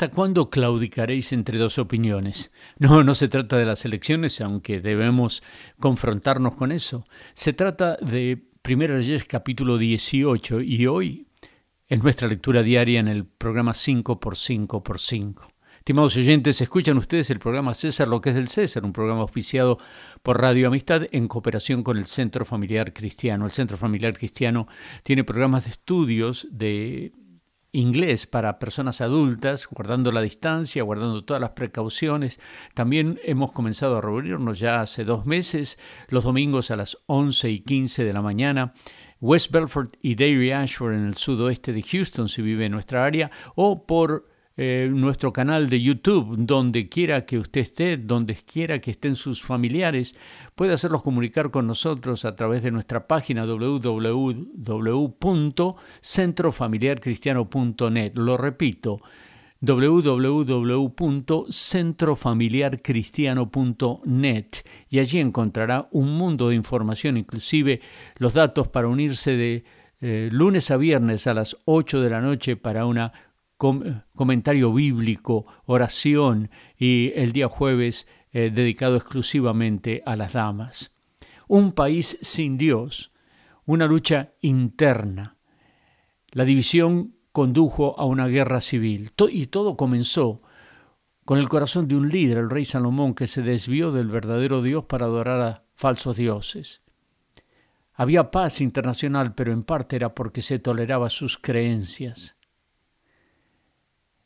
¿Hasta cuándo claudicaréis entre dos opiniones? No, no se trata de las elecciones, aunque debemos confrontarnos con eso. Se trata de 1 Reyes capítulo 18 y hoy en nuestra lectura diaria en el programa 5x5x5. Estimados oyentes, escuchan ustedes el programa César, lo que es del César, un programa oficiado por Radio Amistad en cooperación con el Centro Familiar Cristiano. El Centro Familiar Cristiano tiene programas de estudios de inglés para personas adultas, guardando la distancia, guardando todas las precauciones. También hemos comenzado a reunirnos ya hace dos meses, los domingos a las 11 y 15 de la mañana. West Belford y Dairy Ashford en el sudoeste de Houston, si vive en nuestra área, o por eh, nuestro canal de YouTube, donde quiera que usted esté, donde quiera que estén sus familiares, puede hacerlos comunicar con nosotros a través de nuestra página www.centrofamiliarcristiano.net. Lo repito, www.centrofamiliarcristiano.net y allí encontrará un mundo de información, inclusive los datos para unirse de eh, lunes a viernes a las 8 de la noche para una comentario bíblico, oración y el día jueves eh, dedicado exclusivamente a las damas. Un país sin Dios, una lucha interna. La división condujo a una guerra civil y todo comenzó con el corazón de un líder, el rey Salomón, que se desvió del verdadero Dios para adorar a falsos dioses. Había paz internacional, pero en parte era porque se toleraba sus creencias.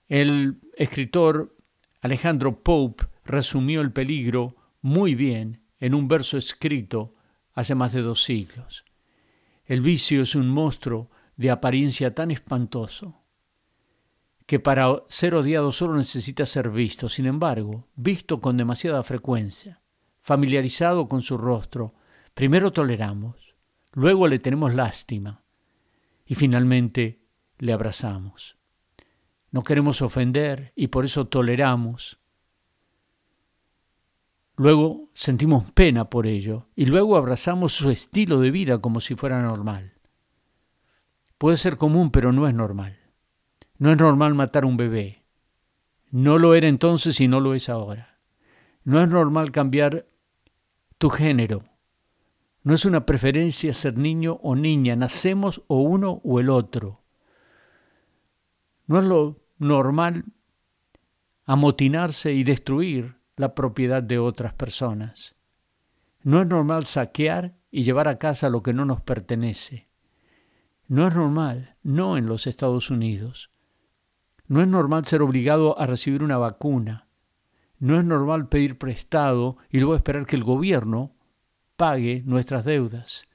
El escritor Alejandro Pope resumió el peligro muy bien en un verso escrito hace más de dos siglos. El vicio es un monstruo de apariencia tan espantoso que para ser odiado solo necesita ser visto, sin embargo, visto con demasiada frecuencia, familiarizado con su rostro, primero toleramos, luego le tenemos lástima y finalmente le abrazamos. No queremos ofender y por eso toleramos. Luego sentimos pena por ello y luego abrazamos su estilo de vida como si fuera normal. Puede ser común, pero no es normal. No es normal matar un bebé. No lo era entonces y no lo es ahora. No es normal cambiar tu género. No es una preferencia ser niño o niña. Nacemos o uno o el otro. No es lo normal amotinarse y destruir la propiedad de otras personas. No es normal saquear y llevar a casa lo que no nos pertenece. No es normal, no en los Estados Unidos. No es normal ser obligado a recibir una vacuna. No es normal pedir prestado y luego esperar que el gobierno pague nuestras deudas.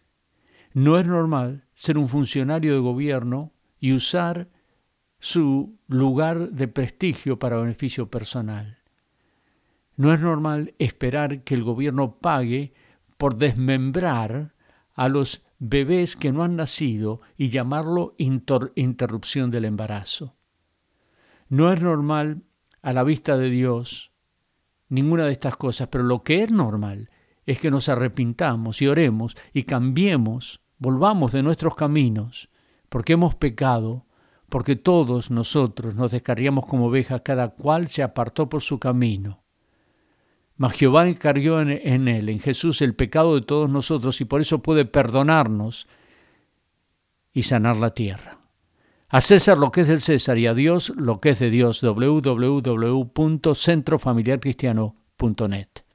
No es normal ser un funcionario de gobierno y usar su lugar de prestigio para beneficio personal. No es normal esperar que el gobierno pague por desmembrar a los bebés que no han nacido y llamarlo interrupción del embarazo. No es normal a la vista de Dios ninguna de estas cosas, pero lo que es normal es que nos arrepintamos y oremos y cambiemos, volvamos de nuestros caminos, porque hemos pecado porque todos nosotros nos descarriamos como ovejas, cada cual se apartó por su camino. Mas Jehová encargó en, en él, en Jesús, el pecado de todos nosotros y por eso puede perdonarnos y sanar la tierra. A César lo que es del César y a Dios lo que es de Dios. www.centrofamiliarcristiano.net